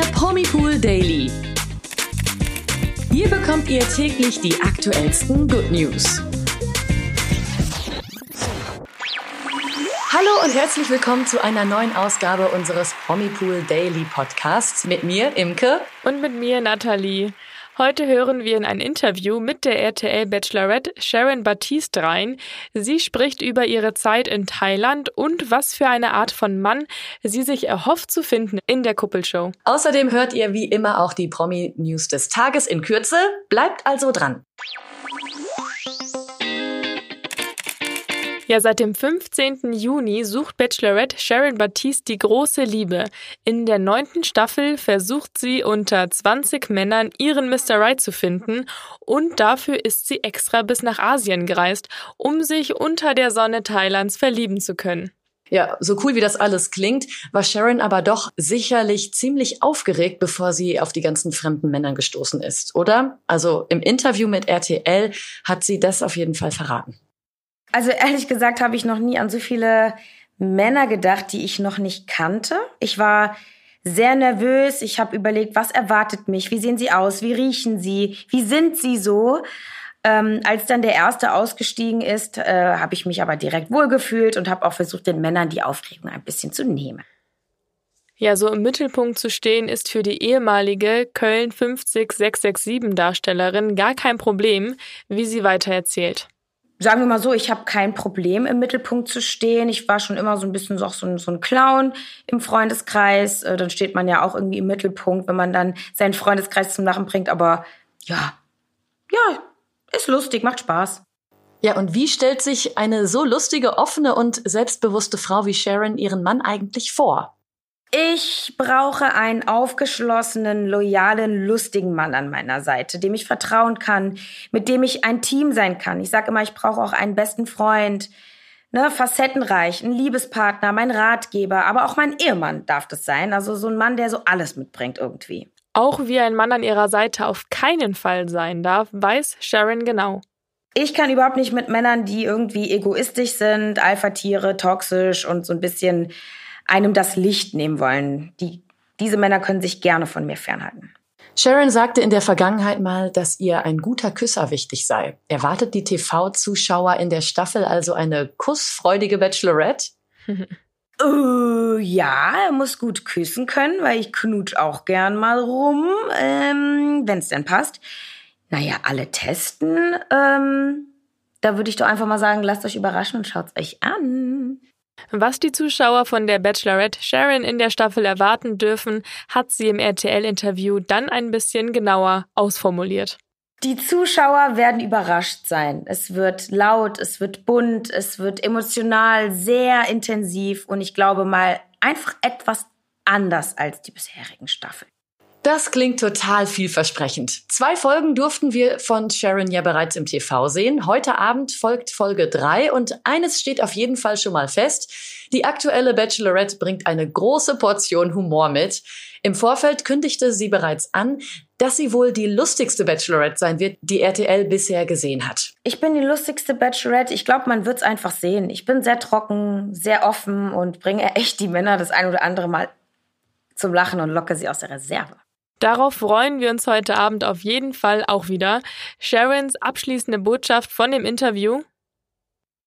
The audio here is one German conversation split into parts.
Promipool Daily. Hier bekommt ihr täglich die aktuellsten Good News. Hallo und herzlich willkommen zu einer neuen Ausgabe unseres Promipool Daily Podcasts mit mir, Imke. Und mit mir, Nathalie. Heute hören wir in ein Interview mit der RTL Bachelorette Sharon Baptiste rein. Sie spricht über ihre Zeit in Thailand und was für eine Art von Mann sie sich erhofft zu finden in der Kuppelshow. Außerdem hört ihr wie immer auch die Promi-News des Tages in Kürze. Bleibt also dran. Ja, seit dem 15. Juni sucht Bachelorette Sharon Baptiste die große Liebe. In der neunten Staffel versucht sie unter 20 Männern ihren Mr. Right zu finden und dafür ist sie extra bis nach Asien gereist, um sich unter der Sonne Thailands verlieben zu können. Ja, so cool wie das alles klingt, war Sharon aber doch sicherlich ziemlich aufgeregt, bevor sie auf die ganzen fremden Männern gestoßen ist, oder? Also im Interview mit RTL hat sie das auf jeden Fall verraten. Also ehrlich gesagt habe ich noch nie an so viele Männer gedacht, die ich noch nicht kannte. Ich war sehr nervös. Ich habe überlegt, was erwartet mich? Wie sehen sie aus? Wie riechen sie? Wie sind sie so? Ähm, als dann der erste ausgestiegen ist, äh, habe ich mich aber direkt wohlgefühlt und habe auch versucht, den Männern die Aufregung ein bisschen zu nehmen. Ja, so im Mittelpunkt zu stehen ist für die ehemalige Köln 50667 Darstellerin gar kein Problem, wie sie weiter erzählt sagen wir mal so, ich habe kein Problem im Mittelpunkt zu stehen. Ich war schon immer so ein bisschen so, so, ein, so ein Clown im Freundeskreis. Äh, dann steht man ja auch irgendwie im Mittelpunkt, wenn man dann seinen Freundeskreis zum Lachen bringt. Aber ja, ja, ist lustig, macht Spaß. Ja, und wie stellt sich eine so lustige, offene und selbstbewusste Frau wie Sharon ihren Mann eigentlich vor? Ich brauche einen aufgeschlossenen, loyalen, lustigen Mann an meiner Seite, dem ich vertrauen kann, mit dem ich ein Team sein kann. Ich sage immer, ich brauche auch einen besten Freund, ne, facettenreich, einen Liebespartner, mein Ratgeber, aber auch mein Ehemann darf das sein. Also so ein Mann, der so alles mitbringt irgendwie. Auch wie ein Mann an ihrer Seite auf keinen Fall sein darf, weiß Sharon genau. Ich kann überhaupt nicht mit Männern, die irgendwie egoistisch sind, Alpha-Tiere, toxisch und so ein bisschen einem das Licht nehmen wollen. Die, diese Männer können sich gerne von mir fernhalten. Sharon sagte in der Vergangenheit mal, dass ihr ein guter Küsser wichtig sei. Erwartet die TV-Zuschauer in der Staffel also eine kussfreudige Bachelorette? uh, ja, er muss gut küssen können, weil ich knutsch auch gern mal rum, ähm, wenn es denn passt. Naja, alle testen. Ähm, da würde ich doch einfach mal sagen, lasst euch überraschen und schaut's euch an. Was die Zuschauer von der Bachelorette Sharon in der Staffel erwarten dürfen, hat sie im RTL-Interview dann ein bisschen genauer ausformuliert. Die Zuschauer werden überrascht sein. Es wird laut, es wird bunt, es wird emotional, sehr intensiv und ich glaube mal einfach etwas anders als die bisherigen Staffeln. Das klingt total vielversprechend. Zwei Folgen durften wir von Sharon ja bereits im TV sehen. Heute Abend folgt Folge drei und eines steht auf jeden Fall schon mal fest. Die aktuelle Bachelorette bringt eine große Portion Humor mit. Im Vorfeld kündigte sie bereits an, dass sie wohl die lustigste Bachelorette sein wird, die RTL bisher gesehen hat. Ich bin die lustigste Bachelorette. Ich glaube, man wird es einfach sehen. Ich bin sehr trocken, sehr offen und bringe echt die Männer das ein oder andere Mal zum Lachen und locke sie aus der Reserve. Darauf freuen wir uns heute Abend auf jeden Fall auch wieder. Sharons abschließende Botschaft von dem Interview.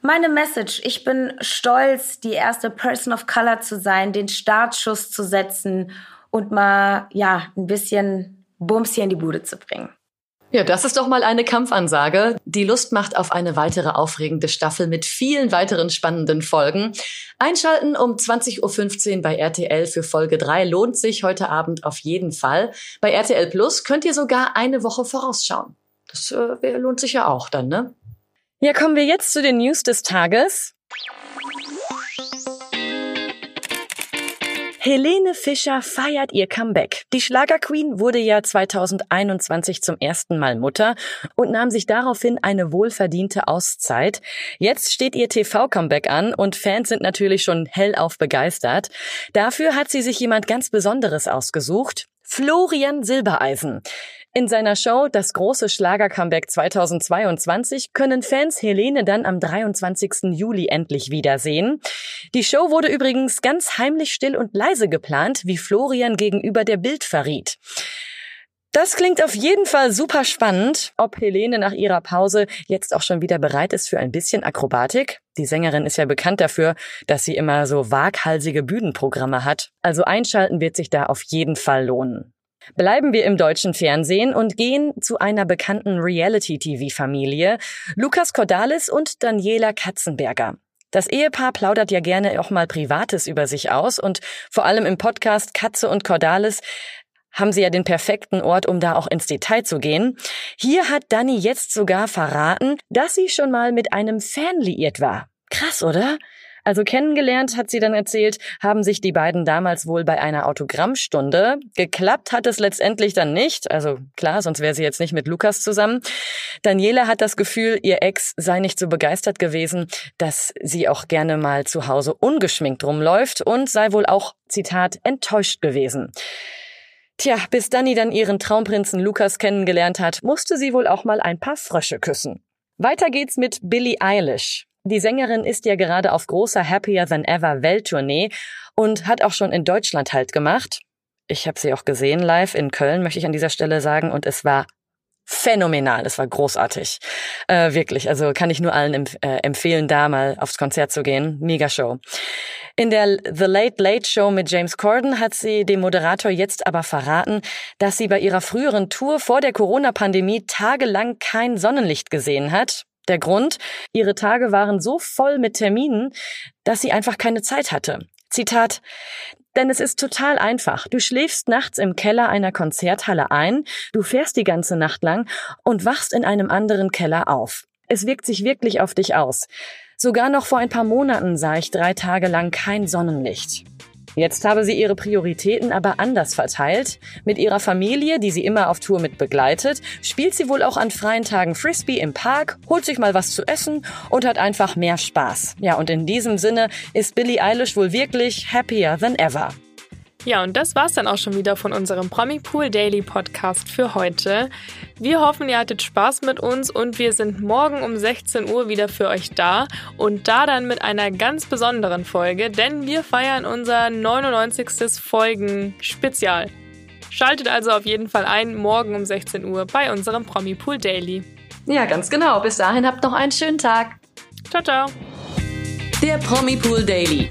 Meine Message, ich bin stolz, die erste Person of Color zu sein, den Startschuss zu setzen und mal, ja, ein bisschen Bums hier in die Bude zu bringen. Ja, das ist doch mal eine Kampfansage. Die Lust macht auf eine weitere aufregende Staffel mit vielen weiteren spannenden Folgen. Einschalten um 20.15 Uhr bei RTL für Folge 3 lohnt sich heute Abend auf jeden Fall. Bei RTL Plus könnt ihr sogar eine Woche vorausschauen. Das äh, lohnt sich ja auch dann, ne? Ja, kommen wir jetzt zu den News des Tages. Helene Fischer feiert ihr Comeback. Die Schlagerqueen wurde ja 2021 zum ersten Mal Mutter und nahm sich daraufhin eine wohlverdiente Auszeit. Jetzt steht ihr TV-Comeback an und Fans sind natürlich schon hellauf begeistert. Dafür hat sie sich jemand ganz Besonderes ausgesucht. Florian Silbereisen. In seiner Show Das große Schlager-Comeback 2022 können Fans Helene dann am 23. Juli endlich wiedersehen. Die Show wurde übrigens ganz heimlich still und leise geplant, wie Florian gegenüber der Bild verriet. Das klingt auf jeden Fall super spannend, ob Helene nach ihrer Pause jetzt auch schon wieder bereit ist für ein bisschen Akrobatik. Die Sängerin ist ja bekannt dafür, dass sie immer so waghalsige Bühnenprogramme hat. Also einschalten wird sich da auf jeden Fall lohnen. Bleiben wir im deutschen Fernsehen und gehen zu einer bekannten Reality-TV-Familie, Lukas Cordalis und Daniela Katzenberger. Das Ehepaar plaudert ja gerne auch mal Privates über sich aus und vor allem im Podcast Katze und Cordalis haben sie ja den perfekten Ort, um da auch ins Detail zu gehen. Hier hat Dani jetzt sogar verraten, dass sie schon mal mit einem Fan liiert war. Krass, oder? Also kennengelernt, hat sie dann erzählt, haben sich die beiden damals wohl bei einer Autogrammstunde. Geklappt hat es letztendlich dann nicht. Also klar, sonst wäre sie jetzt nicht mit Lukas zusammen. Daniela hat das Gefühl, ihr Ex sei nicht so begeistert gewesen, dass sie auch gerne mal zu Hause ungeschminkt rumläuft und sei wohl auch, Zitat, enttäuscht gewesen. Tja, bis Dani dann ihren Traumprinzen Lukas kennengelernt hat, musste sie wohl auch mal ein paar Frösche küssen. Weiter geht's mit Billie Eilish. Die Sängerin ist ja gerade auf großer Happier Than Ever Welttournee und hat auch schon in Deutschland halt gemacht. Ich habe sie auch gesehen live in Köln, möchte ich an dieser Stelle sagen, und es war phänomenal. Es war großartig. Äh, wirklich. Also kann ich nur allen empf äh, empfehlen, da mal aufs Konzert zu gehen. Mega Show. In der The Late Late Show mit James Corden hat sie dem Moderator jetzt aber verraten, dass sie bei ihrer früheren Tour vor der Corona-Pandemie tagelang kein Sonnenlicht gesehen hat. Der Grund? Ihre Tage waren so voll mit Terminen, dass sie einfach keine Zeit hatte. Zitat, denn es ist total einfach. Du schläfst nachts im Keller einer Konzerthalle ein, du fährst die ganze Nacht lang und wachst in einem anderen Keller auf. Es wirkt sich wirklich auf dich aus. Sogar noch vor ein paar Monaten sah ich drei Tage lang kein Sonnenlicht. Jetzt habe sie ihre Prioritäten aber anders verteilt. Mit ihrer Familie, die sie immer auf Tour mit begleitet, spielt sie wohl auch an freien Tagen Frisbee im Park, holt sich mal was zu essen und hat einfach mehr Spaß. Ja, und in diesem Sinne ist Billie Eilish wohl wirklich happier than ever. Ja, und das war's dann auch schon wieder von unserem Promipool Daily Podcast für heute. Wir hoffen, ihr hattet Spaß mit uns und wir sind morgen um 16 Uhr wieder für euch da und da dann mit einer ganz besonderen Folge, denn wir feiern unser 99. Folgen-Spezial. Schaltet also auf jeden Fall ein, morgen um 16 Uhr bei unserem Promipool Daily. Ja, ganz genau. Bis dahin habt noch einen schönen Tag. Ciao, ciao. Der Promipool Daily